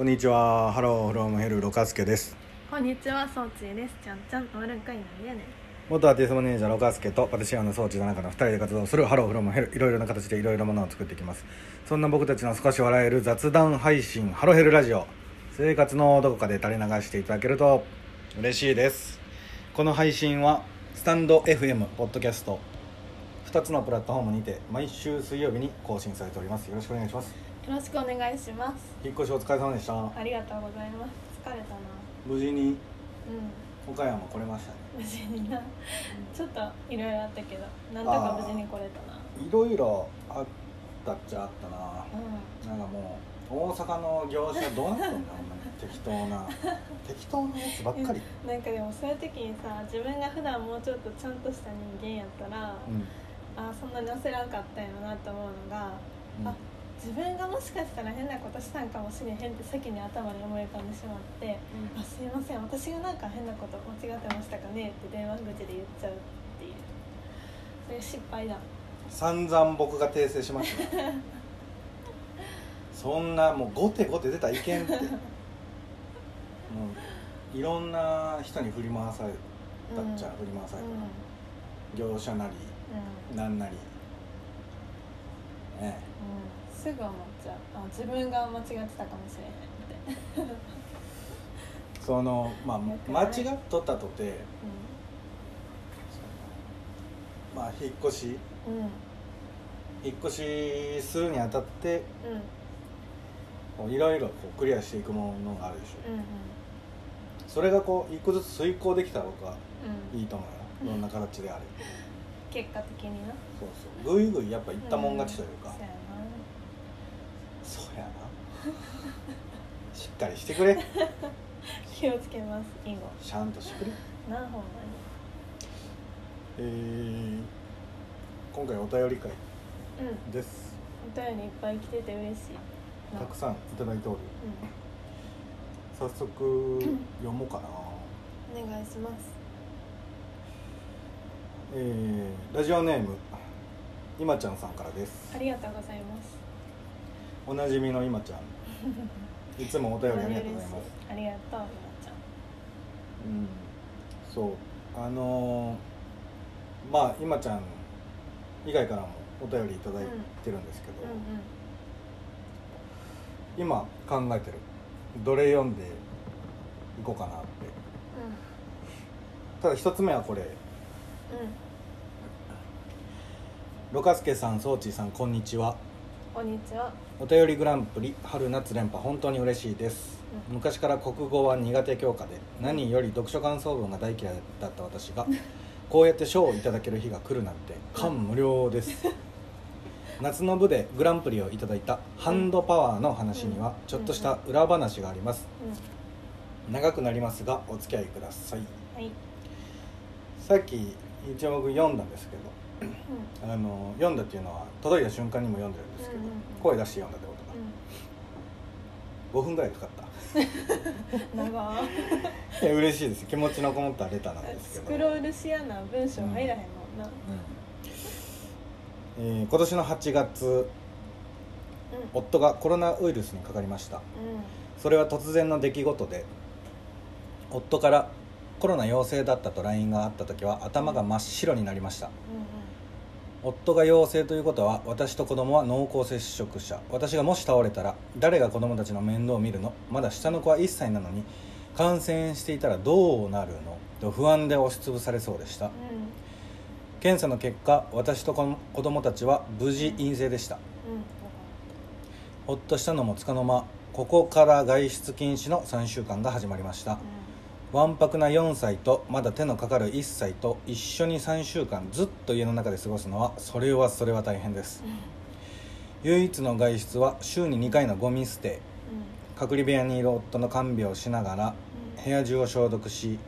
こんにちは、ハローフロムヘルロカスケです。こんにちは、そうちーです。ちゃんちゃん、終わるんかいな。んでやね。ん。元アーティストマネージャーロカスケとパティシエのそうちーの仲の2人で活動するハローフロムヘル。いろいろな形でいろいろなものを作っていきます。そんな僕たちの少し笑える雑談配信ハロヘルラジオ。生活のどこかで垂れ流していただけると嬉しいです。この配信はスタンド FM ポッドキャスト。2つのプラットフォームにて毎週水曜日に更新されております。よろしくお願いします。よろしくお願いします。引っ越しお疲れ様でしたありがとうございます。疲れたな。無事にう岡山来れましたねん、無事にな。ちょっといろいろあったけど、なんとか無事に来れたな。いろいろあったっちゃあったなうなんかもう大阪の業者どうなってんだ ほんまに適当な 適当なやつばっかりん。なんかでもそういう時にさ、自分が普段もうちょっとちゃんとした人間やったら、うん、あそんなに焦らんかったんやろなと思うのが、うんあ自分がもしかしたら変なことしたんかもしれへんって先に頭に思い浮かんでしまって。あすいません私がなんか変なこと間違ってましたかねって電話口で言っちゃうっていう。それ失敗だ。散々僕が訂正しました。よ そんなもう後手後手出たらいけんって。もういろんな人に振り回されたっちゃ、うん。振り回されうんた、業者なりうん。なん。なりね。うん。すぐ思っちゃう。あ自分が間違ってたかもしれへんって。そのまあ間ない違っとったとて。まあ引っ越し。うん。うん引っ越しするにあたってうん。こういろいろこうクリアしていくものがあるでしょ。うんうん。それがこう一個ずつ遂行できたら僕はうん。いいと思うよ。どんな形であれ結果的にな。そうそう。ぐいぐいやっぱいったもん勝ちというか、そうやな。しっかりしてくれ。な 気をつけます以後。ちゃんとしてくれ。なほんまえー、今回お便り会にうん。です。お便りいっぱい来てて嬉しい。なたくさんいただいておる。うん。早速読もうかな。お願いしますえー、ラジオネーム今ちゃんさんからです。ありがとうございます。おなじみの今ちゃん。いつもお便りありがとうございます。ありがとう今ちゃん。うん。そう。あのーまあ今ちゃん以外からもお便りいただいてるんですけど、うんうん今考えてる。どれ読んでいこうかなって。ただ一つ目はこれうん。ロカスケさんソーチーさんこんにちは。こんにちは。お便りグランプリ春夏連覇本当に嬉しいです、うん。昔から国語は苦手教科で何より読書感想文が大嫌いだった私が こうやって賞をいただける日が来るなんて感無量です。夏の部でグランプリをいただいたハンドパワーの話にはちょっとした裏話があります。うん。長くなりますがお付き合いください。はい。さっき一応僕読んだんですけどうん。あの読んだっていうのは届いた瞬間にも読んでるんですけど、うんうんうん。声出して読んだってことか、5分ぐらいかかった。う ん長。いや嬉しいです。気持ちのこもったレターなんですけど。スクロールしやな文章入らへんもんな。うん。えー今年の8月うん。夫がコロナウイルスにかかりました。うん。それは突然の出来事で夫からコロナ陽性だったと LINE があった時は頭が真っ白になりました。夫が陽性ということは私と子供は濃厚接触者。私がもし倒れたら誰が子供たちの面倒を見るの？まだ下の子は1歳なのに感染していたらどうなるの？と不安で押しつぶされそうでした。うん。検査の結果私と子子供たちは無事陰性でした。うん。ほっとしたのもつかの間ここから外出禁止の3週間が始まりましたわんぱくな4歳とまだ手のかかる1歳と一緒に3週間ずっと家の中で過ごすのはそれはそれは大変です。唯一の外出は週に2回のゴミ捨て。隔離部屋にいる夫の看病をしながら部屋中を消毒し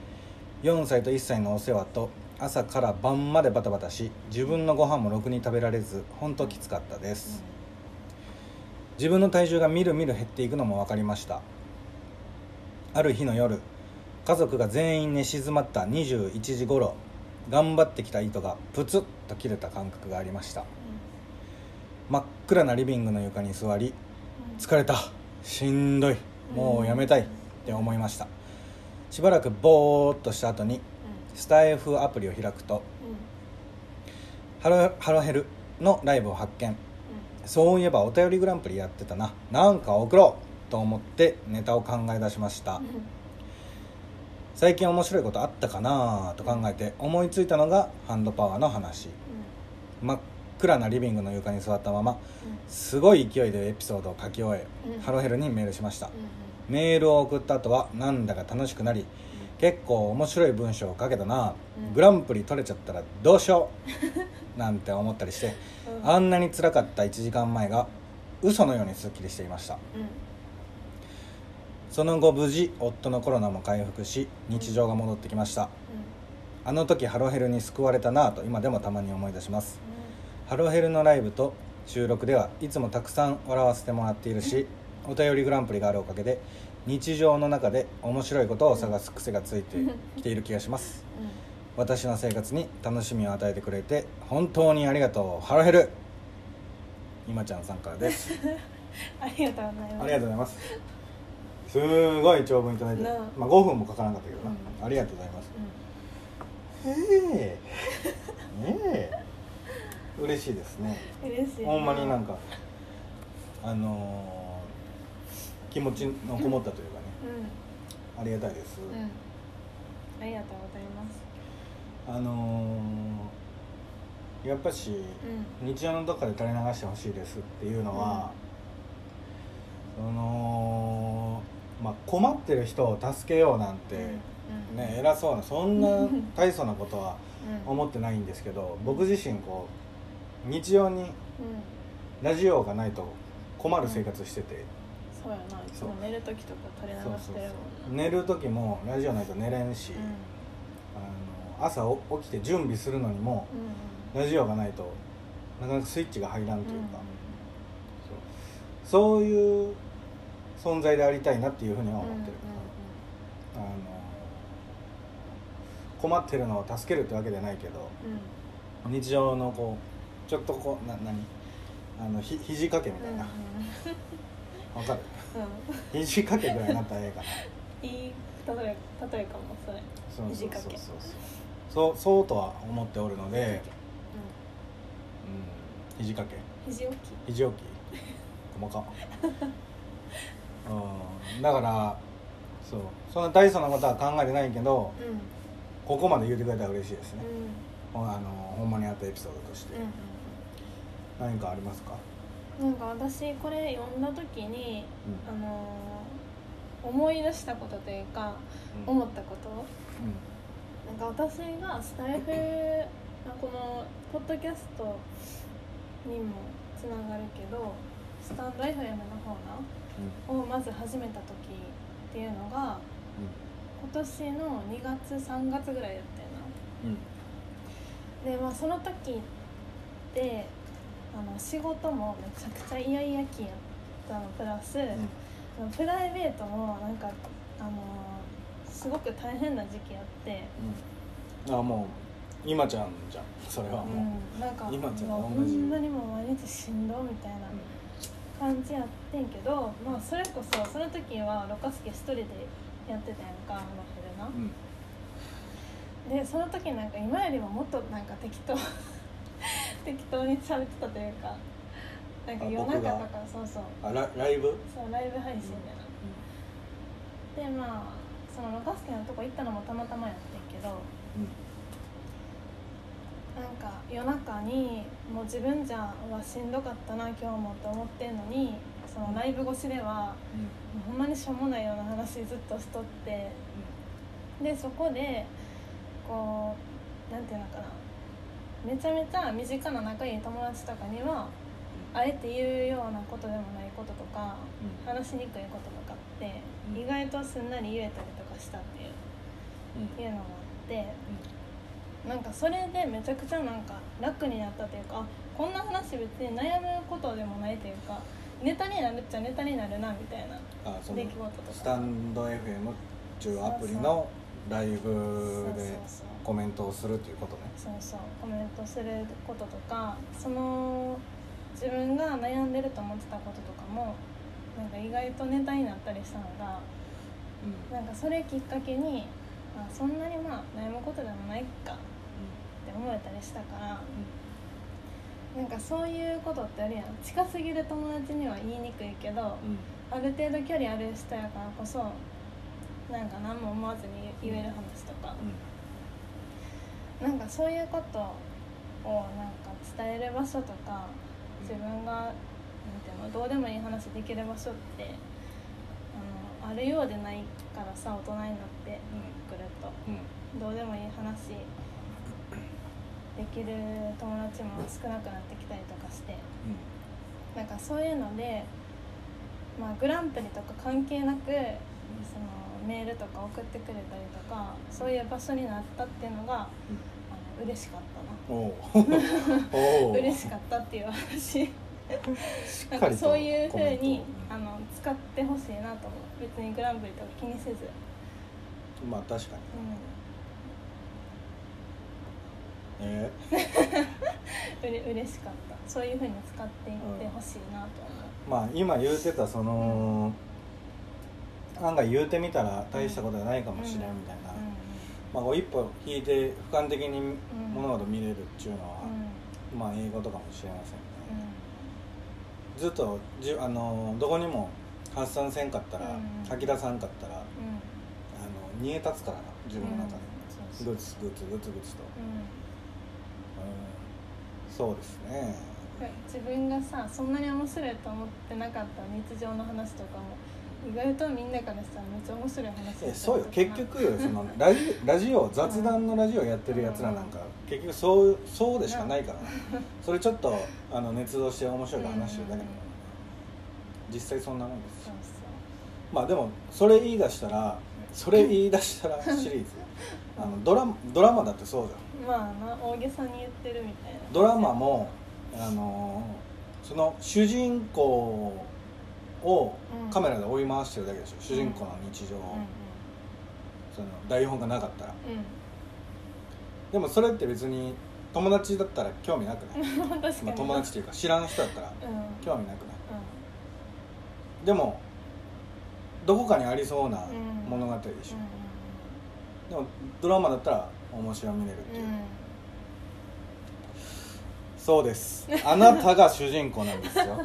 4歳と1歳のお世話と朝から晩までバタバタし自分のご飯もろくに食べられず本当きつかったです。自分の体重がみるみる減っていくのも分かりました。ある日の夜家族が全員寝静まった21時頃頑張ってきた糸がプツッと切れた感覚がありました。真っ暗なリビングの床に座り疲れたしんどいもうやめたいって思いました。しばらくぼーっとした後にスタイフアプリを開くとハロハロヘルのライブを発見。そういえばお便りグランプリやってたな。なんか送ろうと思ってネタを考え出しました。最近面白いことあったかなと考えて思いついたのがハンドパワーの話。真っ暗なリビングの床に座ったまますごい勢いでエピソードを書き終え、うん。ハロヘルにメールしました、メールを送った後はなんだか楽しくなり結構面白い文章を書けたな、うん。グランプリ取れちゃったらどうしよう？なんて思ったりしてあんなに辛かった1時間前が嘘のようにすっきりしていましたその後無事夫のコロナも回復し日常が戻ってきました。あの時ハロヘルに救われたなぁと今でもたまに思い出します。ハロヘルのライブと収録ではいつもたくさん笑わせてもらっているしお便りグランプリがあるおかげで日常の中で面白いことを探す癖がついてきている気がします。私の生活に楽しみを与えてくれて本当にありがとうハロヘル。今ちゃんさんからです。ありがとうございます。ありがとうございますすごい長文いただいて、まあ、5分もかからなかったけどな、うん。ありがとうございます。うええ。ええ。嬉しいですね。ん嬉しいほんまになんかあのー気持ちのこもったというかね。うん。ありがたいです、うん。ありがとうございます。あのーやっぱしうん。日常のどっかで垂れ流してほしいですっていうのは、そのまあ困ってる人を助けようなんて、うんね偉そうなそんな 大層なことはうん。思ってないんですけど僕自身こう日常にうん。ラジオがないと困る生活してて、そうやな。いつも寝る時とか垂れ流そうそうしてる寝る時もラジオないと寝れんし、あの朝お起きて準備するのにもラジオがないとなかなかスイッチが入らんというか、うそう。そういう存在でありたいなっていうふうにはん思ってる、あの困ってるのを助けるってわけじゃないけどうん。うん日常のこうちょっとこうな何？あのひ肘掛けみたいな。わかる？うん。うん肘掛けぐらいになったらええかな。いい例え例えかもそれ。そうそうそうそう。そうそうとは思っておるので、ううん、肘掛け。ん肘置き。肘置き。細かうん。だからそう。そんな大層なことは考えてないけどうん。ここまで言ってくれたら嬉しいですね。う、ん。ほあのほんまにあったエピソードとして、うん何かありますか、なんか私これ読んだ時にうん。あのー思い出したことというかうん。思ったこと。なんか私がスタイフあこのポッドキャストにもつながるけどスタンド FM の方なをまず始めた時っていうのが今年の2月3月ぐらいだったようんうん。なでまあその時ってあの仕事もめちゃくちゃイヤイヤ期やったの。プラス、プライベートもなんかあのすごく大変な時期あって、うん、あもう今ちゃんじゃん。それはもう、うん、なんか今ちゃんもうほ同じんまにもう毎日しんどみたいな感じやってんけど、まあ、それこそその時はロカスケ一人でやってたやんかあのフルなうん。でその時なんか今よりももっとなんか適当 適当に喋ってたというかなんかあ夜中とかそうそう。あラライブ？そうライブ配信でな、でまあそのロカスケのとこ行ったのもたまたまやってんけどなんか夜中にもう自分じゃうわしんどかったな今日もって思ってんのにそのライブ越しではもうほんまにしょうもないような話ずっとしとってでそこでこうなんていうのかな。めちゃめちゃ身近な仲いい友達とかにはあえて言うようなことでもないこととか話しにくいこととかってうん。意外とすんなり言えたりとかしたっていううん。いうのがあってなんかそれでめちゃくちゃなんか楽になったというかあこんな話別に悩むことでもないというかネタになるっちゃネタになるなみたいなあその出来事とか。スタンド FM っていうアプリのライブでコメントをするっていうことね。そうそう。コメントすることとかその自分が悩んでると思ってたこととかもなんか意外とネタになったりしたのがなんかそれきっかけにあそんなにまあ悩むことでもないかって思えたりしたからなんかそういうことってあるやん。近すぎる友達には言いにくいけどある程度距離ある人やからこそなんか何も思わずに言える話とか、なんかそういうことをなんか伝える場所とか自分がなんていうのどうでもいい話できる場所ってあのあるようでないからさ大人になってくるとどうでもいい話。できる友達も少なくなってきたりとかして。なんかそういうので、まあ、グランプリとか関係なくそのメールとか送ってくれたりとかそういう場所になったっていうのが、あの嬉しかったな。嬉しかったっていう話。しなんかっかりとそういうふうにあの使ってほしいなと思う。別にグランプリとか気にせず、まあ確かに。うん、え？うれ嬉しかった。そういうふうに使っていってほしいなとーまあ今言うてたその案外言うてみたら大したことはないかもしれんみたいな、思うまあこう一歩引いて俯瞰的に物事見れるっていうのは、うん。うんまあ英語とかもしれませんね、うずっとじあのどこにも発散せんかったら、うん。吐き出さんかったらうん。の煮え立つからな自分の中で、そうそうグツグツグツグツと、うん。うん、そうですね。自分がさそんなに面白いと思ってなかった日常の話とかも。意外とみんなからしたらめっちゃ面白い話えそうよ。結局そのラジラジオ雑談のラジオやってるやつらなんか、結局そうそうでしかないから。なそれちょっとあの熱動して面白い話だけだからね実際そんなもんですまあでもそれ言い出したらそれ言い出したら シリーズ。あのドラマドラマだってそうじゃん。うまあな大げさに言ってるみたいな。ドラマもあのその主人公をカメラで追い回してるだけでしょ、主人公の日常を、うん。その台本がなかったら。うん。でもそれって別に友達だったら興味なくない、まあ、友達っていうか知らん人だったらうん。興味なくない？でもどこかにありそうなうん物語でしょ、うでもドラマだったら面白みれるっていう、んうん。そうです。あなたが主人公なんですよ。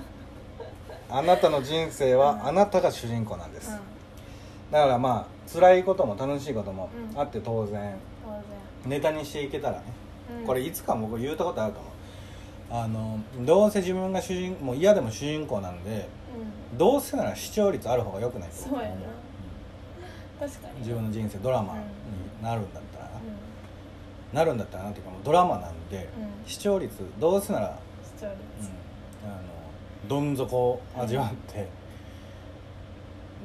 あなたの人生はあなたが主人公なんです、だからまあ辛いことも楽しいこともうん。あって当然。当ネタにしていけたらね、然これいつか僕言うたことあると思うあのどうせ自分が主人もう嫌でも主人公なんでうん。どうせなら視聴率ある方が良くないとそうやな。確かに。自分の人生ドラマになるんだったらな、うなるんだったらなんていうかもうドラマなんで、うん。視聴率どうせなら、ん視聴率。うん、あのどん底を味わって、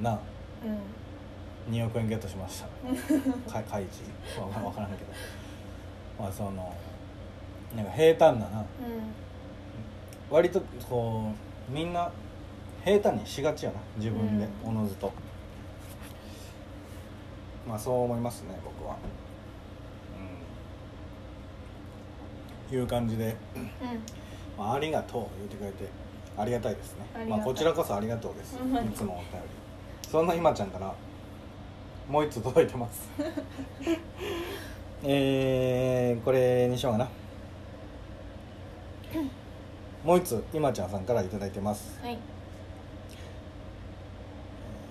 なうん。2億円ゲットしました。か開示わから分からんけど。まあそのなんか平坦なな。うん。割とこうみんな平坦にしがちやな自分で、うん。おのずと。まあそう思いますね僕は。うん。いう感じで、うん。まあ、ありがとう言ってくれてありがたいですね。まあ、こちらこそありがとうです、うんいつもお便り。そんな今ちゃんからもう一つ届いてます。えー、これにしようかなもう一つ今ちゃんさんから頂いてます。はい。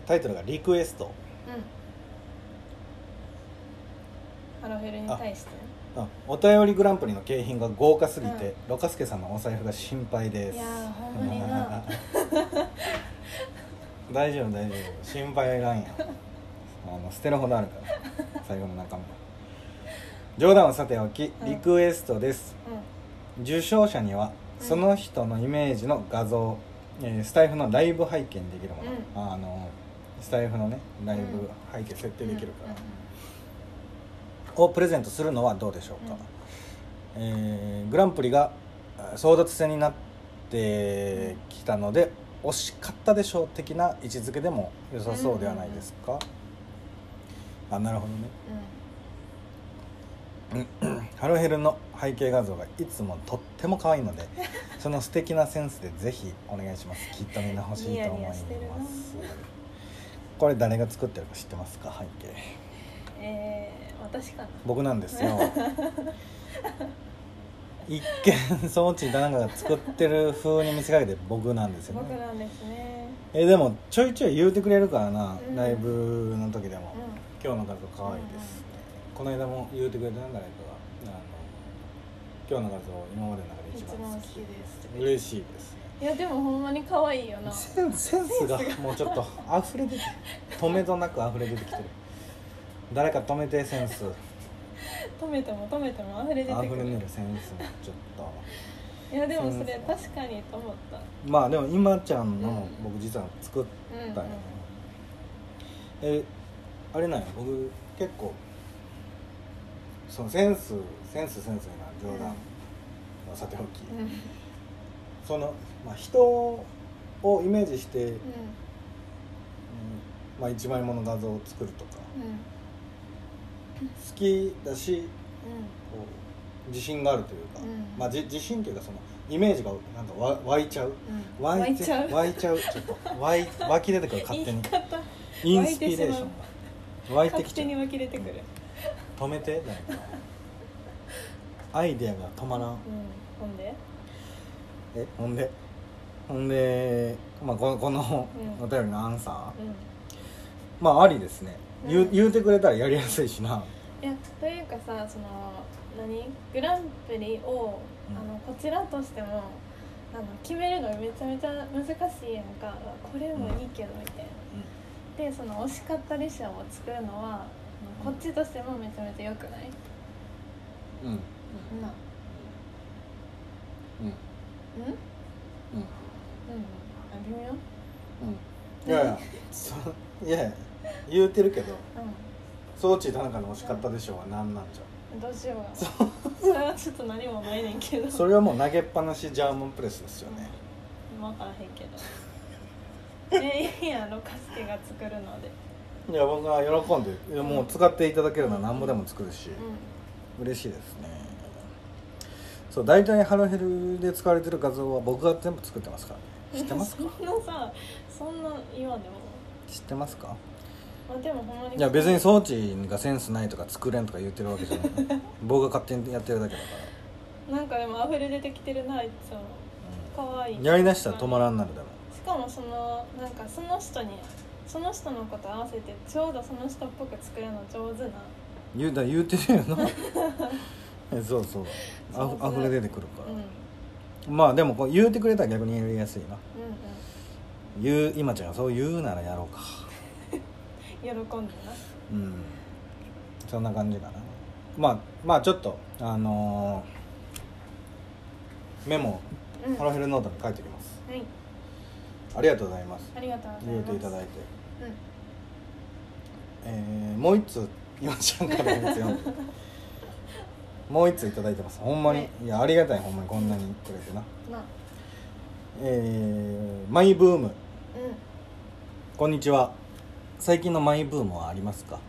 タイトルが「リクエスト。うん。ハロフェルに対して」あお便りグランプリの景品が豪華すぎて、うん。ロカスケさんのお財布が心配です。いやーほんまにな。大丈夫大丈夫。心配はいらんやあの捨てるほどあるから財布の中身は冗談はさておきうん。リクエストです、受賞者にはうん。その人のイメージの画像、えースタイフのライブ拝見できるもの、あのスタイフのねライブ背景設定できるから、をプレゼントするのはどうでしょうか、えーグランプリがあ争奪戦になってきたので惜しかったでしょう的な位置づけでも良さそうではないですか、あなるほどね ハロヘルの背景画像がいつもとっても可愛いので その素敵なセンスでぜひお願いします。きっとみんな欲しいと思います。これ誰が作ってるか知ってますか？背景。えー、私かな？僕なんですよ。一見装置田中が作ってる風に見せかけて僕なんですよね。僕なんですね。えでもちょいちょい言うてくれるからな、うん。ライブの時でも、う今日の画像可愛いです、ねこの間も言うてくれたな誰？かがあの今日の画像今までの中でん一一番好きです。嬉しいですね。いやでもほんまに可愛いよな。センセンスがもうちょっと溢れ出て止めどなく溢れ出てきてる。誰か止めてセンス。止めても止めても溢れ出て溢れ出るセンスもちょっと。いやでもそれ確かにと思った。まあでも今ちゃんのうん僕実は作っうんたんよね、えあれなんや。僕結構そのセンスセンスセンスな冗談。はさておき、うん。うんその、まあ、人をイメージして、うん。うまあ、一枚もの画像を作るとか。好きだしこう自信があるというか、うん。まあ、じ自信というかそのイメージがなんかわ湧いちゃう。うん。湧湧いちゃう。湧いちゃうちょっと湧い湧き出てくる勝手に。インスピレーションが。湧いてきちゃう止めて誰か。アイデアが止まらん。うん。ほんで？えほんで？ほんで、まあ、このこのうん。お便りのアンサー、うん。まあありですね、言ううん。言うてくれたらやりやすいしな。いやというかさその何？グランプリを、うん。あのこちらとしてもあの決めるのめちゃめちゃ難しいやんか。これもいいけどみたいな、でその惜しかった列車を作るのはこっちとしてもめちゃめちゃ良くない、うん。うんな。うん。うん？うん。うん。あ微妙？うん。いやいやそいやいや言うてるけどう装置田中の惜しかったでしょうは何なんじゃ。んどうしよう。かそれはちょっと何もないねんけど。それはもう投げっぱなしジャーマンプレスですよね、分からへんけど。えいいやろカスケが作るのでいや僕は喜んでいやもう使っていただけるなら何ぼでも作るし、う嬉しいですね。そう大体ハロヘルで使われてる画像は僕が全部作ってますからね。ん知ってますか？そんなさそんな言わんでも。知ってますか？まあでもほんまに。いや別に装置がセンスないとか作れんとか言ってるわけじゃない。僕が勝手にやってるだけだかなんかでも溢れ出てきてるなあいつも。ら、可愛いうんやりだしたら止まらんなるだろしかもそのなんかその人にその人のこと合わせてちょうどその人っぽく作るの上手な。言うだ言うてるよな。えそうそう。あ上手。ふ溢れ出てくるかうんうん。ら、まあでもこう言うてくれたら逆にやりやすいな。うん言う今ちゃんがそう言うならやろうか。喜んでな。うん。そんな感じかな。まあまあちょっとあのーメモうん。ハロヘルノートに書いておきます。はい。ありがとうございます。ありがとうございます。ていただいて。うんえーもう一つ今ちゃんからのやつ読んで もう一ついただいてます。ほんまに、はい。い、やありがたいほんまにこんなにくれてな。なえーマイブーム。うん。こんにちは。最近のマイブームはありますか？う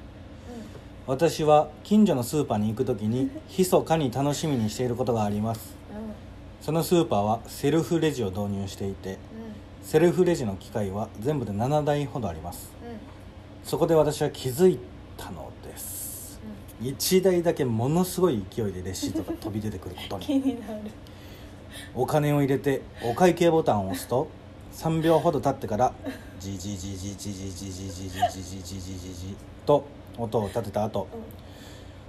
私は近所のスーパーに行く時に 密かに楽しみにしていることがあります。んうん。そのスーパーはセルフレジを導入していてセルフレジの機械は全部で7台ほどあります。うん。うんそこで私は気づいたのです。1台だけものすごい勢いでレシートが飛び出てくること 気にになる。お金を入れてお会計ボタンを押すと3秒ほど経ってからジジジジジジジジジジジジジジジジジと音を立てた後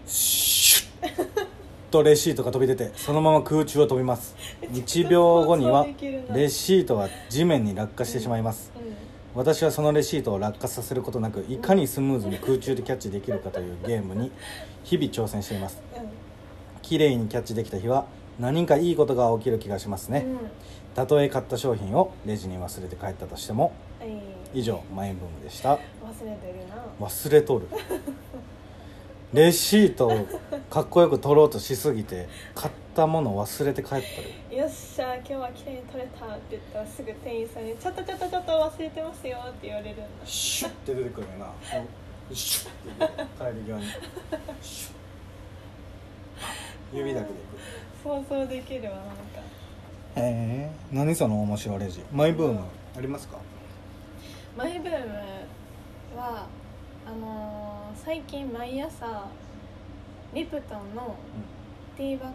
シュッとレシートが飛び出てそのまま空中を飛びます。1秒後にはレシートは地面に落下してしまいます。うん。私はそのレシートを落下させることなくいかにスムーズに空中でキャッチできるかというゲームに日々挑戦しています。うん。綺麗にキャッチできた日は何かいいことが起きる気がしますね。うん。たとえ買った商品をレジに忘れて帰ったとしてもはい。以上マイブームでした。忘れてるな。忘れとる レシートをかっこよく取ろうとしすぎて買ったもの忘れて帰ったるよっしゃ今日は綺麗に撮れた。って言ったらすぐ店員さんに「ちょっとちょっとちょっと忘れてますよ」って言われるんだ。シュッて出てくるよな。シュッて帰り際に。シュッ指だけでいく。想像できるわなんか。へえ。何その面白レジ。マイブームありますか？マイブームはあのー最近毎朝リプトンのティーバッグ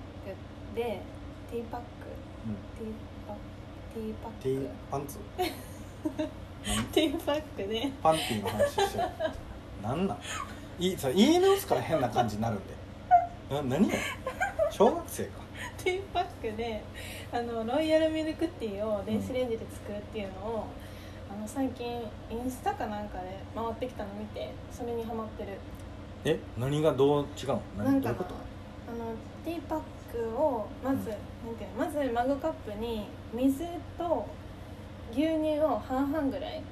でティーパック？ティーパティーパックティーパンツ何？ティーパックでパンティーの話してる。なんなん？いいさ言い直すから変な感じになるんで。な何よ？小学生か。ティーパックであのロイヤルミルクティーを電子レンジで作るっていうのを、あの最近インスタかなんかで回ってきたの見てそれにハマってる。え何がどう違うの？何どういうこと？あのティーパックをまず、うん。なんていうの？まずマグカップに水と牛乳を半々ぐらい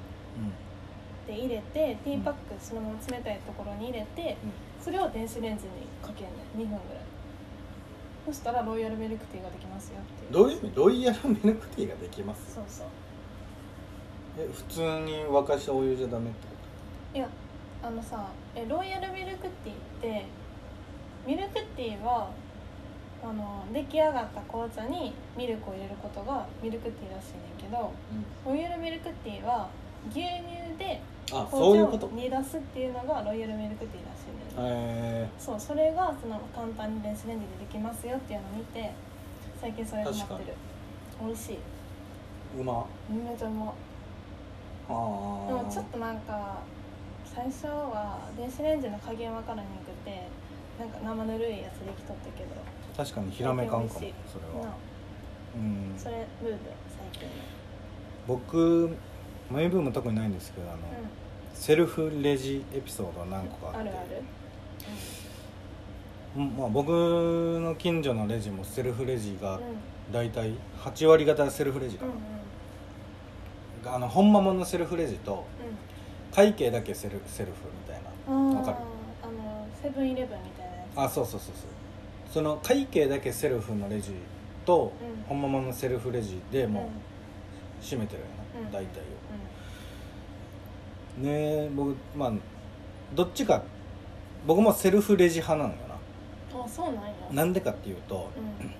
で入れてティーパックそのまま冷たいところに入れてそれを電子レンジにかけるね2分ぐらい。そしたらロイヤルミルクティーができますよっていう。どういう意味？ロイヤルミルクティーができます？そうそうえ普通に沸かしたお湯じゃダメってこいやあのさえロイヤルミルクティーってミルクティーはあの出来上がった紅茶にミルクを入れることがミルクティーらしいねんけどと、ロイヤルミルクティーは牛乳で紅茶を煮出すっていうのがロイヤルミルクティーらしいねん、えそうそれがその簡単に電子レンジでできますよっていうのを見て最近それにハマってる。美味しい。ー、うま。めちゃうまでもちょっとなんか最初は電子レンジの加減わからへんくてなんか生ぬるいやつできとったけど。確かにひらめかんかもそれは。な。うん。それブーム最近僕マイブーム特にないんですけどあの、のセルフレジエピソードは何個かあって。うんあるある。うん。まあ、僕の近所のレジもセルフレジがうん。大体8割方セルフレジかうんうん。な、あの本間もんのセルフレジと会計だけセルセルフみたいな。うんわかる？あのセブンイレブンみたいなやつ。あそうそうそうそう。その会計だけセルフのレジと、うん。本間もんのセルフレジでもう閉めてるようん。な、大体を。ね僕まあどっちか僕もセルフレジ派なのようんあそうなんや。ななんでかっていうとうん。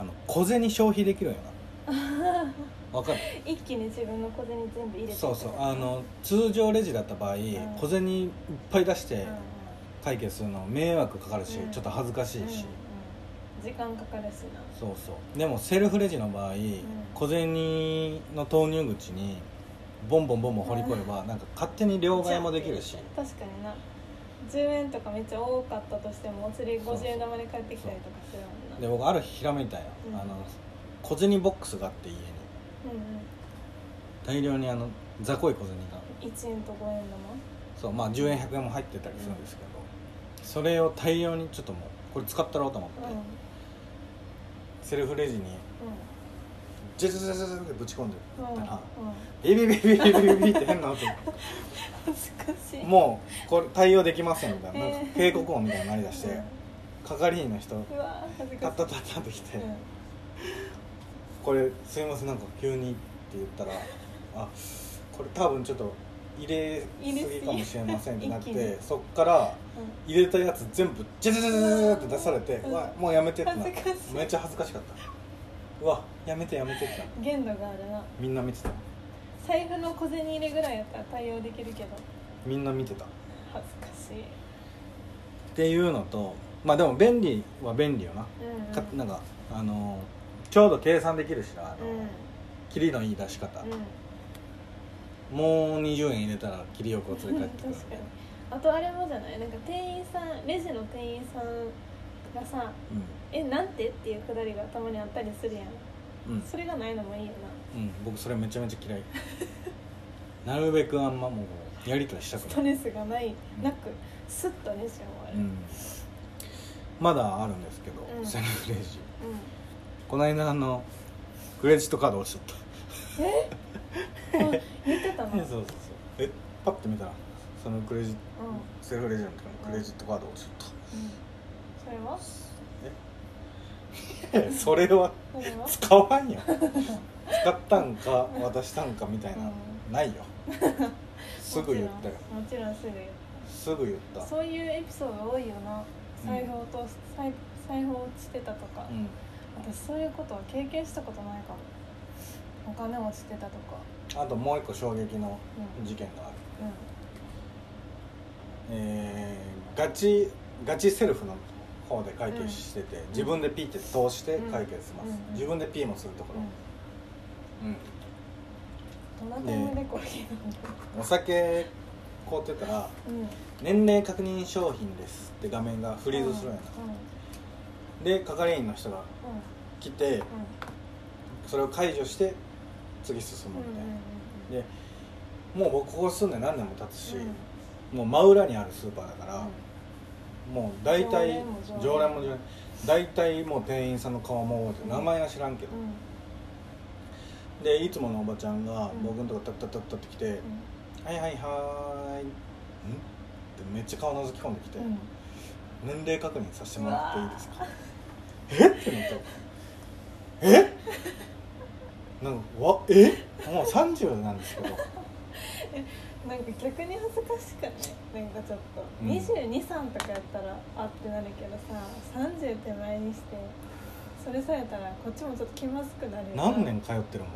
あの小銭消費できるよな わかる。一気に自分の小銭全部入れてそうそう。あの通常レジだった場合、ん。小銭いっぱい出してうん。うん会計するの迷惑かかるし、うん。ちょっと恥ずかしいし、時間かかるしな。そうそう。でもセルフレジの場合、小銭の投入口にボンボンボンボン掘り込めば、なんか勝手に両替もできるし。確かに。な。10円とかめっちゃ多かったとしてもお釣りそうそう50円玉で帰ってきたりとかするもんな。で僕ある日ひらめいたんよ、うん。あの小銭ボックスがあって家に大量にあの雑魚い小銭が。1円と5円玉？そうまあ10円100円も入ってたりするんですけど、それを大量にちょっともうこれ使ったろうと思って、セルフレジにジャジェジャジェってぶち込んでたら、ビビビビビビビって変な音 もうこれ対応できませんみたいな,、警告音みたいになりだして、係員の人タッタッタッタッてきて。これすいませんなんか急にって言ったら あこれ多分ちょっと入れすぎかもしれませんってなっ入れすぎてそっから入れたやつ全部ジャジャジャジャジャって出されて、ううん。わもうやめてってなって恥ずかしい。めっちゃ恥ずかしかった。うわやめてやめてってなって。限度があるな。みんな見てた。財布の小銭入れぐらいやったら対応できるけど。みんな見てた。っ恥ずかしい。ていうのとまあでも便利は便利よな,、うんうん。かなんかあのちょうど計算できるしなあの、うん。切りのいい出し方、うん。もう20円入れたら切りよくお連れ帰ってくる確かに。あとあれもじゃない？なんか店員さんレジの店員さんがさうん「えなんて?」っていうくだりがたまにあったりするやん。うん、それがないのもいいようん、僕それめちゃめちゃ嫌い。なるべくあんまもうやりとりしたくない、なストレスがないなくスッとレジ終わる。うん、まだあるんですけど、うん。セルフレジ。うんこの間あのクレジットカード落ちちゃっえ？あ言ってたたの？そうそうそう。えパッて見たらそのクレジうん。セルフレジのクレジットカード落ちちゃっそれは？たえ？それはそれは？使わんよ。使ったんか渡したんかみたいな、うん。ないよ。すぐ言ったよ。もちろんすぐ言っすぐ言った。たそういうエピソード多いよな。財布を落とす財財布落ちてたとか、うん私そういうことは経験したことないかも。お金落ちてたとか。あともう一個衝撃のうん。事件がある、うえーガチガチセルフの方で会計してて、自分でピーって通して会計します、うん自分でピーもするとこん、うん。ろ、うんお酒買うてたらむのうん「年齢確認商品です」って画面がフリーズするんやな、で係員の人が来てそれを解除して次進むみたいな、でもう僕ここ住んで何年も経つし、もう真裏にあるスーパーだから、もう大体常連も常連。大体もう店員さんの顔も覚えて名前は知らんけど、でいつものおばちゃんがうん。僕のとこタッタッタッタって来て「はいはいはーい」んってめっちゃ顔覗き込んできて、年齢確認させてもらっていいですかえ？ってなったえ？なんかわえ？もう30なんですけど。なんか逆に恥ずかしくない？なんかちょっと、うん。223とかやったらあってなるけどさ30手前にしてそれされたらこっちもちょっと気まずくなる何年通ってるもん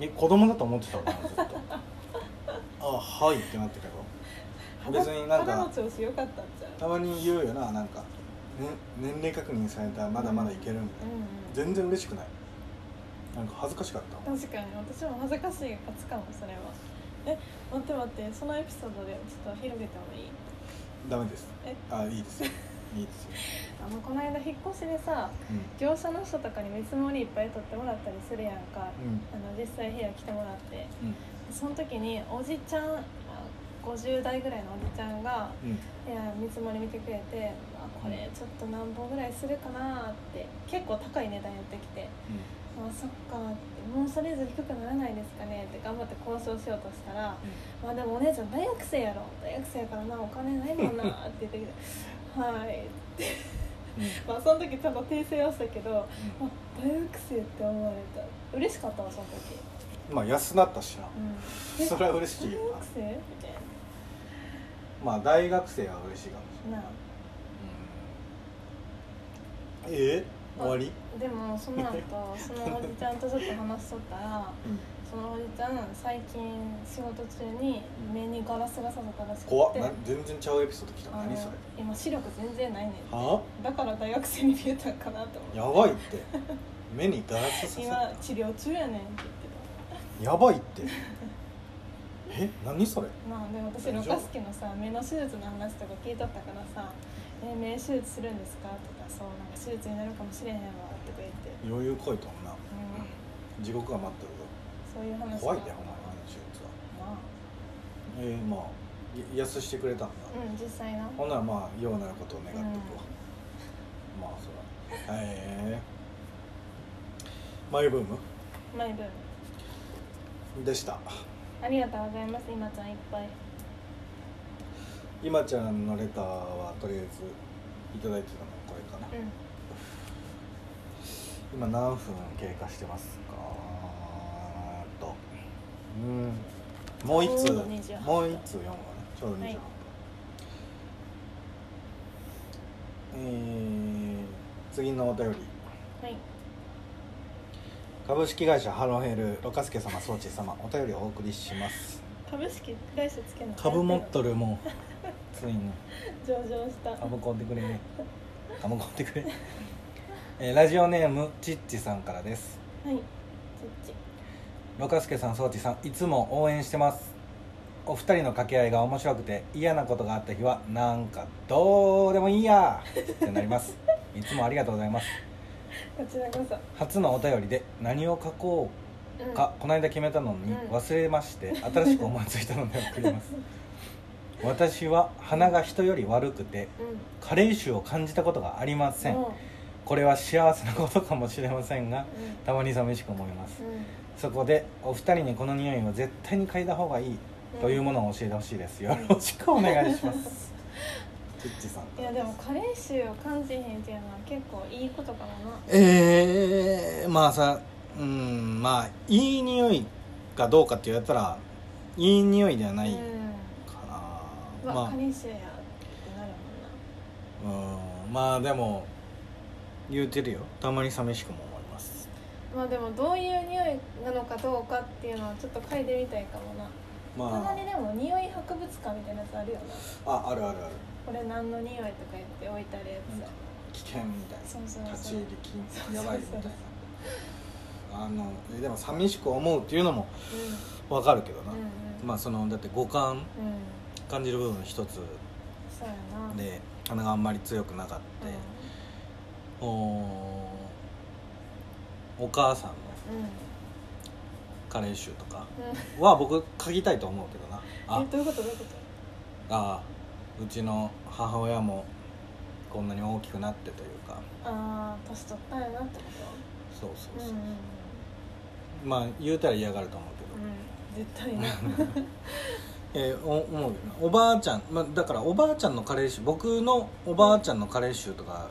え子供だと思ってたの？かなずっと。あはいってなったけど別になんか調子良かったたまに言うよななんか、ね、年齢確認されたらまだまだいけるみたいな、うんうん全然嬉しくない。なんか恥ずかしかった確かに。私も恥ずかしいが勝つかもそれは。え待って待ってそのエピソードでちょっと広げてもいい？ダメです。え？あいいですよ。いいですよ、あのこの間引っ越しでさうん。業者の人とかに見積もりいっぱい取ってもらったりするやんか、うん。あの実際部屋来てもらって。うん。その時におじちゃんあ50代ぐらいのおじちゃんがうん。いや見積もり見てくれてあこれちょっと何本ぐらいするかなって結構高い値段やってきてあそっかもうそれ以上低くならないですかねって頑張って交渉しようとしたらまあでもお姉ちゃん大学生やろ。大学生やからなお金ないもんな って言ってきてはいって。うん。う んまあその時ちゃんと訂正はしたけどあ大学生って思われた。嬉しかったわその時、まあ安なったしな。うん、それは嬉しいよ大な学生？みたいまあ大学生は嬉しいかもしれない。ななあえ？終わり？でもその後 そのおじちゃんとちょっと話しとったらそのおじちゃん最近仕事中に目にガラスが刺さったらしくて。怖っ。な全然ちゃうエピソード来た何それ？今視力全然ないねんはだから大学生に見えたんかなと思って。やばいって。目にガラス刺 今さ治療中やねんって言ってやばいって。え何それ？たまあでも私ロカスケのさ目の手術の話とか聞いとったからさ「え目手術するんですか?」とか「そうなんか手術になるかもしれへんわ」とか言って、余裕こいともな。うん、地獄が待ってるそういう話ぞ怖いでほんまに手術は。まあ。えー、まあや安してくれたんだ。うん実際な。ほんならまあようなることを願っておくわ、まあそら。へえマイブーム？マイブームでした。ありがとうございます。今ちゃんいっぱい。今ちゃんのレターはとりあえずいただいてたのこれかな、うん。今何分経過してますか？と。うん。もう一通。ちょうど28もう一通読むわね。ちょうど28分、はい。えー次のお便り。はい株式会社ハロヘルロカスケ様装置様お便りをお送りします。株式会社つけるの株持っとるもう ついに。上場した。株買うてくれね。株買うてくれ、えーラジオネームちっちさんからです。はいちっちロカスケさん装置さんいつも応援してます。お二人の掛け合いが面白くて嫌なことがあった日はなんかどうでもいいやってなります。いつもありがとうございますこちらこそ。初のお便りで何を書こうか、この間決めたのにうん。忘れまして新しく思いついたので送ります。私は鼻が人より悪くてうん。加齢臭を感じたことがありません。うん。これは幸せなことかもしれませんがたまに寂しく思います。うん。そこでお二人にこの匂いを絶対に嗅いだ方がいいというものを教えてほしいです。よろしくお願いします。チッチさん。いやでも加齢臭を感じへんっていうのは結構いいことかもな。えー、まあさうんまあいい匂いかどうかって言われたらいい匂いではないかうん。な、うわま加齢臭やってなるあうんまあでも言うてるよ。たまに寂しくも思います。まあでもどういう匂いなのかどうかっていうのはちょっと嗅いでみたいかもな、たままにでも匂い博物館みたいなやつあるよなあああるあるあるこれ何の匂い？とか言って置いてあるやつ、危険みたいな。そうそうそう。立ち入り禁そうやばいみたいな。あのえでも寂しく思うっていうのもわかるけどな、うんうん。うんまあそのだって五感うん。感じる部分一つで鼻があんまり強くなかった、おお母さんのうん。うんカレー臭とかうん。は僕嗅ぎたいと思うけどな。あ。えどういうこと？どういうこと？あうちの母親もこんなに大きくなってというか。ああ年取ったんやなってこそうそうそう、とうんうんうん。まあ言うたら嫌がると思うけど、うん絶対な えーお思うよな。おばあちゃん、まあ、だからおばあちゃんのカレー臭僕のおばあちゃんのカレー臭とか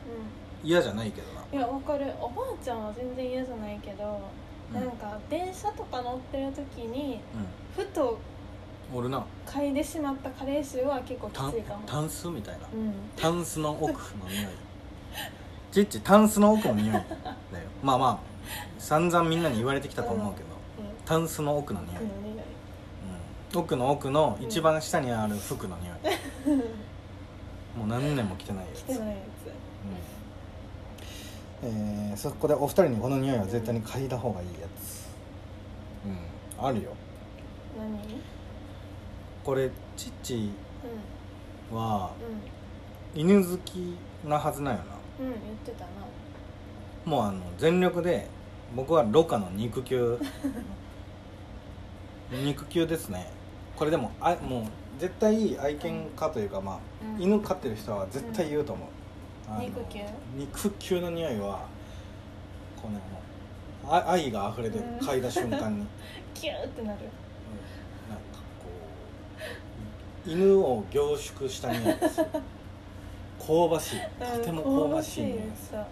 う嫌じゃないけどな。んいやわかる。おばあちゃんは全然嫌じゃないけど、うん。なんか電車とか乗ってる時にうふとんおるな。嗅いでしまったカレー臭は結構きついかも。タンスみたいな。うん。タンスの奥の匂い。ちっちタンスの奥の匂い。だよ。まあまあ散々みんなに言われてきたと思うけど、うん。タンスの奥の匂い、うん。奥の奥の一番下にある服の匂い、もう何年も着てないやつ。着てないやうん。えーそこでお二人にこの匂いは絶対に嗅いだ方がいいやつ。うん。あるよ。つ何？うんこれチッチはう犬好きなはずなんよな。んうん言ってたな。もうあの全力で僕はロカの肉球。肉球ですね。これでもあもう絶対愛犬家というかまあ、うん。犬飼ってる人は絶対言うと思う、あの肉球？肉球の匂いはこうねもうあ愛が溢れて嗅いだ瞬間に、キューってなるこう犬を凝縮した匂いです。よ香ばしい。とても香ばしい匂い。です。さ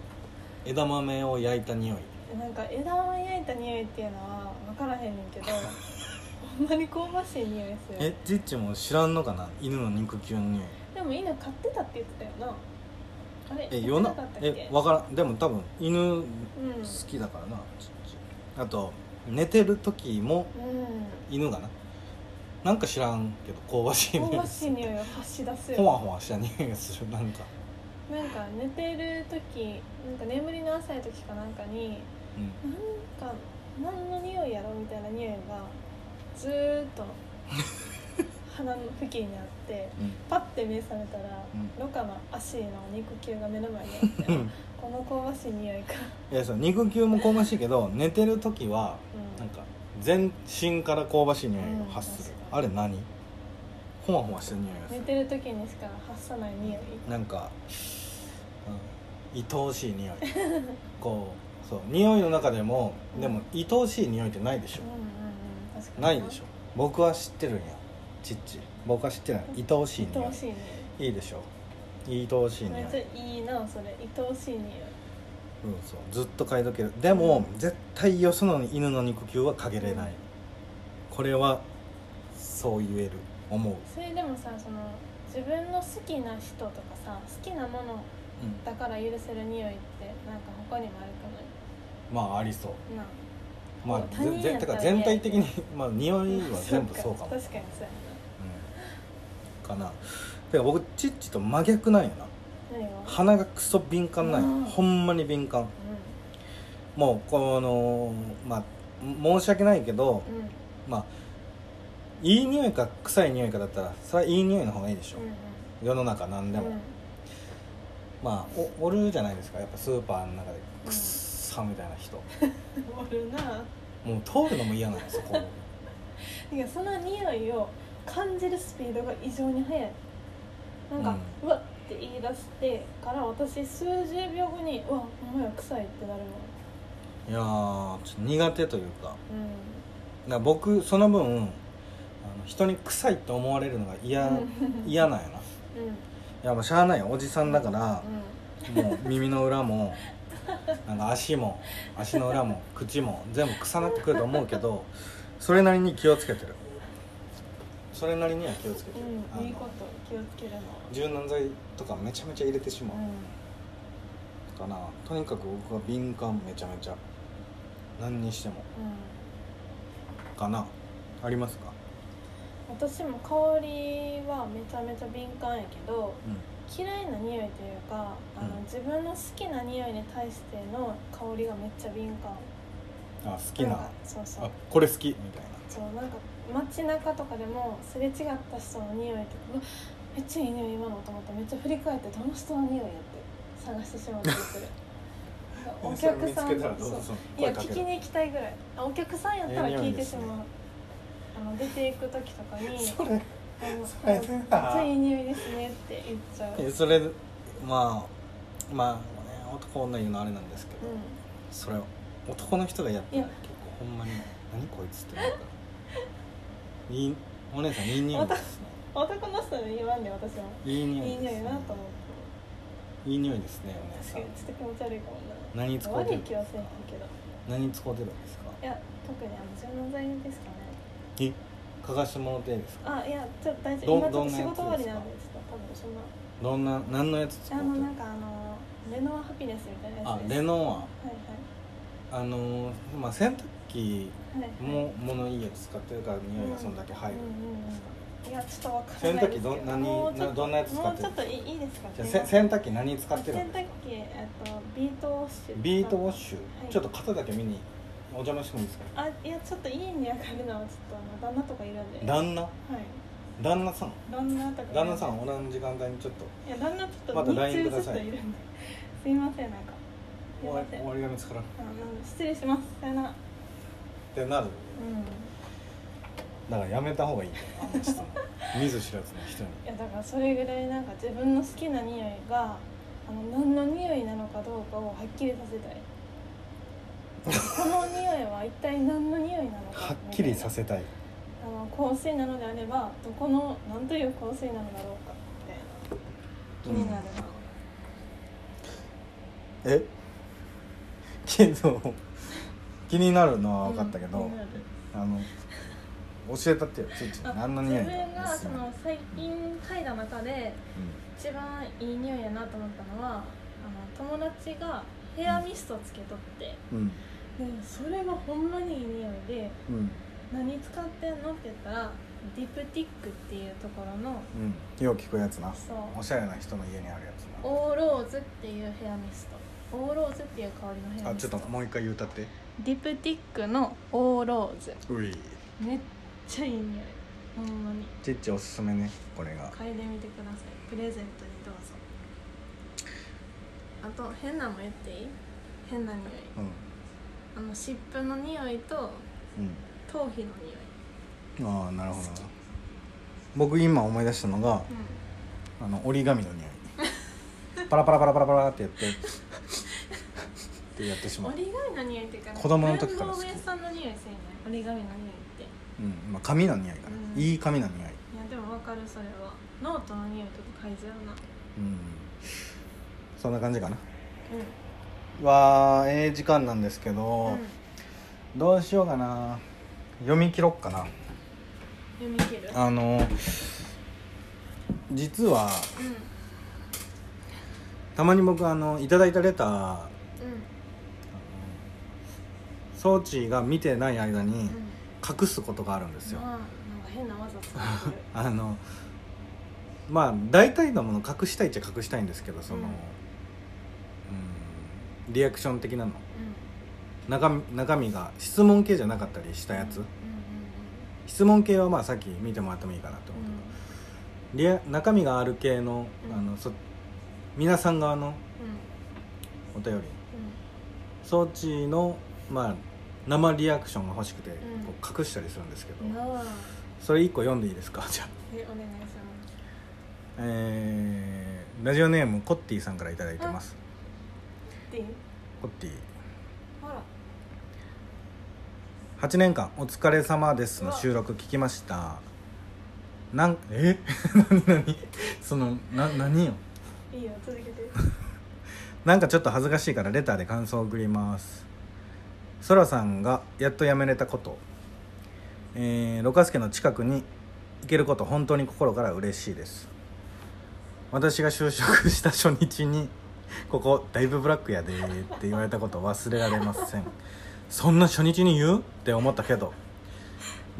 枝豆を焼いた匂い。なんか枝豆焼いた匂いっていうのは分からへんねんけどほんまに香ばしい匂いですよ。えジッチも知らんのかな？犬の肉球の匂い。でも犬飼ってたって言ってたよな。あれえ夜なえわからん。でも多分犬好うん。きだからな、チッチ。あと寝てる時もうん。犬がななんか知らんけど香ばしい匂い香ばしい匂いを発し出すよほわほわした匂いがするなんか。なんか寝てる時なんか眠りの浅い時かなんかにうん。なんか何の匂いやろみたいな匂いがずーっと鼻の付近にあってうん。パッて目覚めたら、うん。ロカの足の肉球が目の前にあってうん。この香ばしい匂いか、いやそう肉球も香ばしいけど寝てる時はうなんか全身から香ばしい匂いを発する、うん。あれ何？ほわほわした匂いがする。寝てる時にしか発さない匂い。なんか、うん、愛おしい匂い。こうそう匂いの中でもでも愛おしい匂いってないでしょ。うん、うんないでしょ。僕は知ってるんやちっち僕は知ってるん。や愛おしい匂愛おしい匂い。いいでしょ。愛おしいい。めっちゃ匂いいいなそれ。愛おしい匂いずっと嗅いどけるでも、絶対よその犬の肉球は嗅げれない、うんこれはそう言える。思う、それでもさその自分の好きな人とかさ好きなものうん、だから許せる匂いってなんか他にもあるかまあありそう。ななまあ他人ぜぜてか全体的に まあ匂いは全部かそうかも。確かにそうやうん。かな。てか僕チッチと真逆なんよな鼻がクソ敏感なんよ、うん。ほんまに敏感。うもうこのまあ申し訳ないけどんうん。まあいい匂いか臭い匂いかだったらそれはいい匂いの方がいいでしょ、うん世の中何でも、うん。まあおおるじゃないですか。やっぱスーパーの中でくっさみたいな人、おるな。もう通るのも嫌なんです いやその匂いを感じるスピードが異常に速い。なんか、うわって言い出してから私数十秒後にうわお前は臭いってなるいやーちょっと苦手というか。だから僕その分あの人に臭いと思われるのが嫌うん。嫌なんやな。いうん。やもうしゃあないよおじさんだから。うもう耳の裏もなんか足も足の裏も口も全部臭なってくると思うけどそれなりに気をつけてるそれなりには気をつけて。る、ん、うん、いいこと気をつけるの。柔軟剤とかめちゃめちゃ入れてしまう、うん。かな。とにかく僕は敏感めちゃめちゃ。何にしても。うん。かな。ありますか？私も香りはめちゃめちゃ敏感やけどうん。嫌いな匂いというかあの、うん。自分の好きな匂いに対しての香りがめっちゃ敏感。あ好きな。かそうそう。あこれ好き？みたいな。そうなんか街中とかでもすれ違った人の匂いとかめっちゃいい匂い今のと思ったらめっちゃ振り返ってどの人の匂いやって探してしまったりする。お客さんいや聞きに行きたいぐらい。あお客さんやったら聞いてしまう、あの出ていく時とかに それそれめっちゃいい匂いですねって言っちゃう。えそれまあまあ、ね、男女言うのあれなんですけど、うそれ男の人がやってるいや。結構ほんまに何こいつってなるからいいお姉さんいい匂い。ですねん男の人に言わんで私はいい匂いです、ね、いい匂いなと思っていい匂いですねお姉さん。ちょっと気持ち悪いかもな。何使うてるんけど。何使うてるんですか？いや特にあの柔軟剤ですかね。えかがしてもらっていいですか？あいやちょっと大丈ど夫今ちょっと仕事終わりなんでちょっと多分そんなどんな何のやつ使うてる？あのなんかあのレノアハピネスみたいなやあつです。レノはいアあのーまあ洗濯機はい。はいも物いいやつ使ってるから匂いがそんだけ入るい。やちょっとわから洗ないですけど。濯機ど何もうちょっとどんなやつ使ってるもうちょっといいいいですか？じゃあせ洗濯機何使ってる洗濯んですか機えっとビートウォッシュ。ビートウォッシュ、はい。ちょっと肩だけ見にお邪魔してもいいですか？あいやちょっといいに上がるのはちょっとあの旦那とかいるんで。はい。旦那旦那さん？旦那とか旦那さんおらん時間帯にちょっと。いや旦那ちょっとまた日 LINE 中ください。ちょっといるんで。すいませんなんか。すいません。終わり終わりが見つからん失礼します。さよならてなる。うんだからやめた方がいい。よあの人。も 見ず知らずの人に。いやだからそれぐらいなんか自分の好きな匂いがあの何の匂いなのかどうかをはっきりさせたい。この匂いは一体何の匂いなのかはっきりさせせたい。あの香水なのであればどこの何という香水なのだろうかみたいな。気になるな、え？けど気になるのは分かったけど、うんあの教えたってよついちあ何の匂い自分がそうんの最近嗅いだ中で一番いい匂いやなと思ったのはあの友達がヘアミストつけとって、うん。でそれがほんまにいい匂いでうん。何使ってんのって言ったらディプティックっていうところのうん。よう聞くやつな。そう。おしゃれな人の家にあるやつな。オーローズっていうヘアミスト。オーローズっていう香りのヘアあミスト。ちょっともう一回言うたってディプティックのオーローズ。うい。めっちゃいい匂い。ほんまに。ちっちおすすめねこれが。嗅いでみてください。プレゼントにどうぞ。あと変なの言っていい？変な匂い。うん。あの湿布の匂いとうん。頭皮の匂い。ああなるほどな。僕今思い出したのがあの折り紙の匂い。パラパラパラパラパラってやってってやってしまう。折り紙の匂いっていうか子供の時から好き。文房具屋さんの匂いせえね折り紙の匂いって。うんまあ紙の匂いかな、うん。いい紙の匂い。いやでもわかるそれは。ノートの匂いとか嗅いじゃうな。うん。そんな感じかな。うわーええ時間なんですけど、ん、うん、どうしようかな。読み切ろっかな。読み切る？あの実はうん。たまに僕あのいただいたレター装置が見てない間にんうん。隠すことがあるんですよ、まあなんか変な技 あのまあ大体のもの隠したいっちゃ隠したいんですけどその、うん。うんリアクション的なの。うん。中身中身が質問系じゃなかったりしたやつ、うんうん質問系はまあさっき見てもらってもいいかなと思うけど、リア中身がある系の,、うん。あのそ皆さん側のうん。うんお便り。装置の、まあ、生リアクションが欲しくて、ん。こう隠したりするんですけど、それ1個読んでいいですか？じゃあ、えお願いします。えーラジオネームコッティさんから頂いいてます。で？コッティ。ほら。8年間お疲れ様ですの収録聞きました。なんえ？何何？そのな何よ？いいよ続けて。なんかちょっと恥ずかしいからレターで感想を送りますそらさんがやっと辞めれたこと。えー、ろかすけの近くに行けること本当に心から嬉しいです。私が就職した初日にここだいぶブラックやでって言われたこと忘れられません。そんな初日に言う？って思ったけど。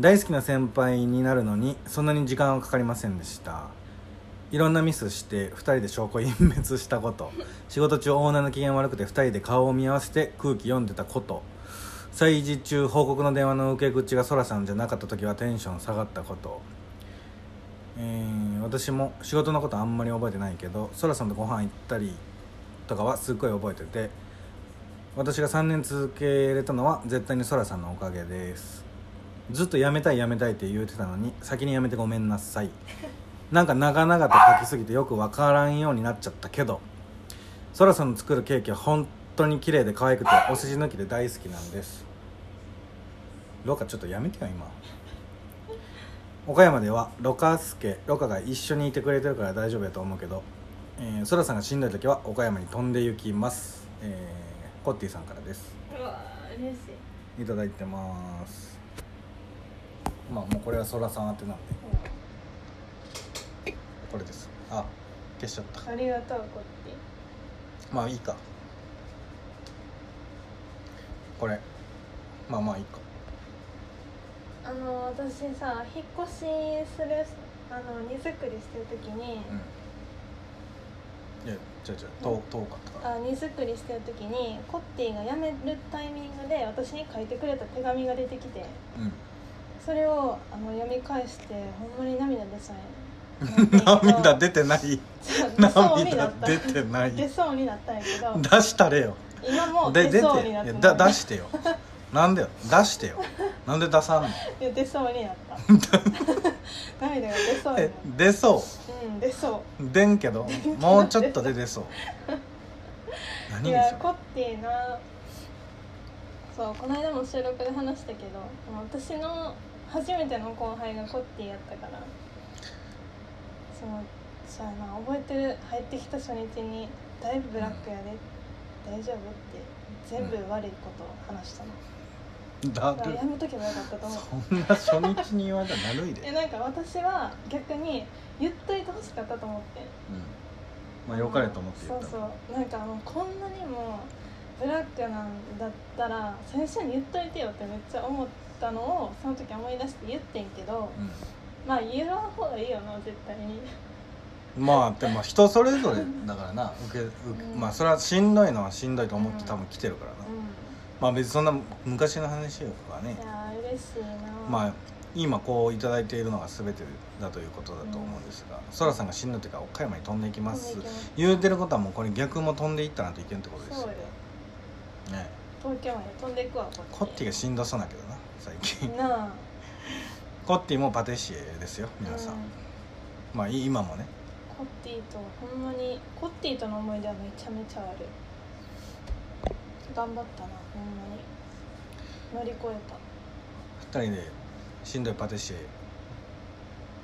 大好きな先輩になるのにそんなに時間はかかりませんでした。いろんなミスして2人で証拠隠滅したこと。仕事中オーナーの機嫌悪くて2人で顔を見合わせて空気読んでたこと。催事中報告の電話の受け口がそらさんじゃなかった時はテンション下がったこと。えー私も仕事のことあんまり覚えてないけどそらさんとご飯行ったりとかはすっごい覚えてて。私が3年続けれたのは絶対にそらさんのおかげです。ずっと辞めたい辞めたいって言うてたのに先に辞めてごめんなさいなんか長々と書きすぎてよくわからんようになっちゃったけどそらさんの作るケーキは本当に綺麗で可愛くてお世辞抜きで大好きなんです。ロカちょっとやめてよ今。岡山ではロカスケロカが一緒にいてくれてるから大丈夫やと思うけどえー、そらさんがしんどい時は岡山に飛んで行きます、えー、コッティさんからです。うわ嬉しい。いただいてます。まあもうこれはそらさん宛てなんでこれです。あ消しちゃった。ありがとうこってまあいいか。これ。まあまあいいか。あの私さ引っ越しするあの荷造りしてる時に、うん。いや違う違う。遠遠かったから。あ荷造りしてる時にコッティが辞めるタイミングで私に書いてくれた手紙が出てきてうん。それをあの読み返してほんまに涙出そうや 涙出てない。涙出てない。出そうになったんやけど。出したれよ。今もで出そうになってだ出してよ。なんでよ出してよ。なんで出さんの？いや出そうになった。涙が出そうになえっ出そたうん出そう。う出んけど。もうちょっとで出そう。何 いやコッティな。そうこの間も収録で話したけど私の初めての後輩がコッティやったからそのそうやな覚えてる入ってきた初日に「だいぶブラックやで、大丈夫?」って全部悪いことを話したの、だだからやめとけばよかったと思う。そんな初日に言われたらなるいで、えなんか私は逆に言っといてほしかったと思って。うん、まあ良かれと思って言ったそうそう。なんかもうこんなにもブラックなんだったら最初に言っといてよってめっちゃ思ったのをその時思い出して言ってんけどまあ言わん方がいいよな絶対に。うん、まあでも人それぞれだからな。受け受け、うん。まあそれはしんどいのはしんどいと思って多分来てるからな、うまあ別にそんな昔の話とかね。んいやー嬉しいな。まあ今こういただいているのが全てだということだと思うんですが、そらさんがしんどいというか岡山に飛んでいきます。言うてることはもうこれ逆も飛んでいったらといけんってことですよ。ね。東京まで飛んでいくわコッティがしんどそうだけどな最近。なあコッティもパティシエですよ皆さん、うまあい今もね。コッティとほんまにコッティとの思い出はめちゃめちゃある。頑張ったなほんまに。乗り越えた。2人でしんどいパティシエ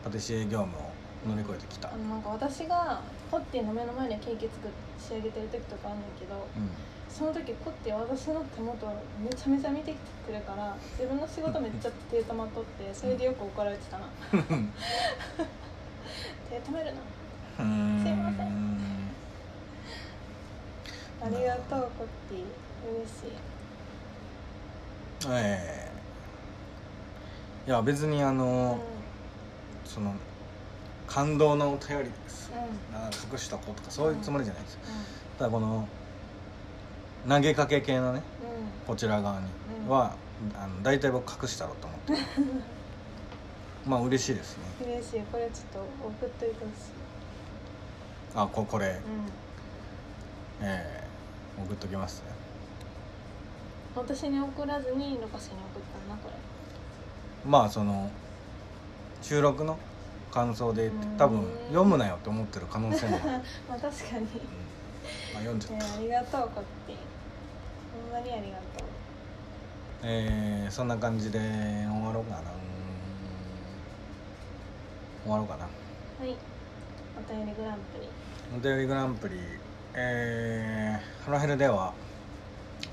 パティシエ業務を乗り越えてきた、あのなんか私がコッティの目の前でケーキ作って仕上げてる時とかあるんだけどうんその時コッティは私の手元をめちゃめちゃ見てくるから自分の仕事めっちゃ手止まっとってそれでよく怒られてたな。手止めるな。うーん。すいませありがとうコッティ嬉しい。ええ。いや別にあうん。の、その感動のお便りです。うん。隠した子とかそういうつもりじゃないです。よただこの投げかけ系のねうこちら側にうん。は、あの大体僕隠したろうと思って。まあ嬉しいですね。ん嬉しい。これちょっと送っといてほしい。あここれ。うん。ええ送っときますね。私に送らずにロカシに送ったんだこれ。まあその収録の感想でうん。多分読むなよって思ってる可能性も。まあ確かに。うん。まあ、読んじゃった。えーありがとうコッティほんまにありがとう。えー、そんな感じで終わろうかな。終わろうかな。はい。お便りグランプリ。お便りグランプリ。えー、ハロヘルでは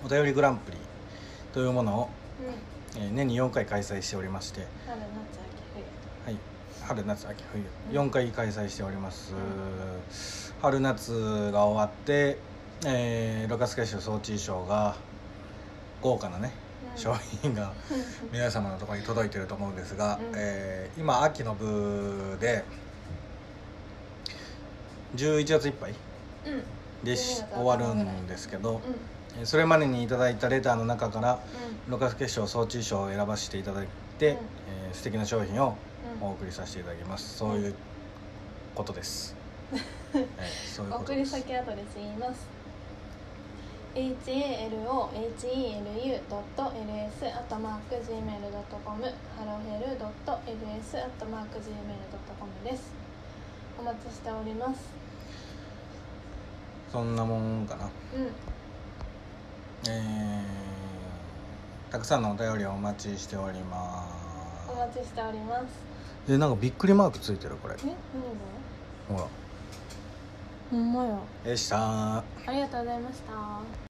お便りグランプリというものを、うん。えー年に4回開催しておりまして。春夏秋はい、春夏秋冬。4回開催しております、春夏が終わってえー、ロカス決勝装置衣装が豪華なねうん。商品が 皆様のところに届いてると思うんですが、うん。えー今秋の部で11月いっぱいうん。でし12月終わるんですけど、うん。えーそれまでにいただいたレターの中からうん。ロカス決勝装置衣装を選ばせていただいて、うん。えー素敵な商品をうん。お送りさせていただきます。そういうことです、えーそういうこと 送りです先アドレス言います halohes.ls.gmail.com ハロヘル .ls.gmail.com です。お待ちしております。そんなもんかな。うん。えーたくさんのお便りをお待ちしておりまお待ちしております。すえなんかびっくりマークついてるこれ。え？何ほら。がほんまや。でした。ありがとうございました